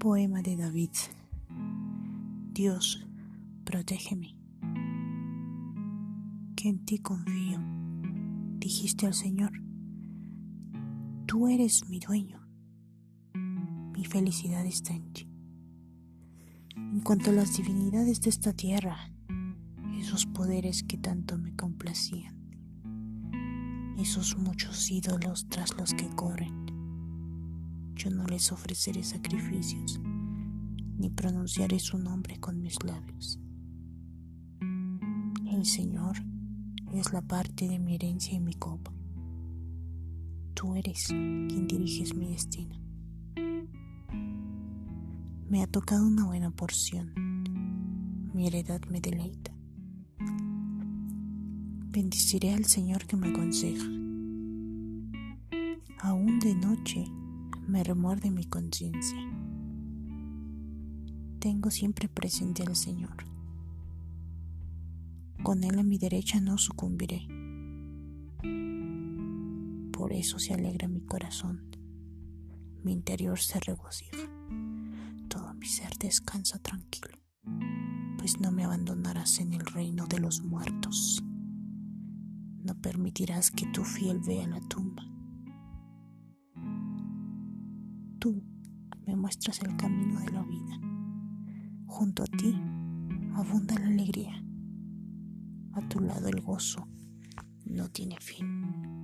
Poema de David. Dios, protégeme. Que en ti confío, dijiste al Señor. Tú eres mi dueño. Mi felicidad está en ti. En cuanto a las divinidades de esta tierra, esos poderes que tanto me complacían, esos muchos ídolos tras los que corren, yo no les ofreceré sacrificios, ni pronunciaré su nombre con mis labios. El Señor es la parte de mi herencia y mi copa. Tú eres quien diriges mi destino. Me ha tocado una buena porción. Mi heredad me deleita. Bendiciré al Señor que me aconseja. Aún de noche me remuerde mi conciencia. Tengo siempre presente al Señor. Con Él a mi derecha no sucumbiré. Por eso se alegra mi corazón, mi interior se regocija, todo mi ser descansa tranquilo, pues no me abandonarás en el reino de los muertos. No permitirás que tu fiel vea la tumba tú me muestras el camino de la vida. Junto a ti abunda la alegría. A tu lado el gozo no tiene fin.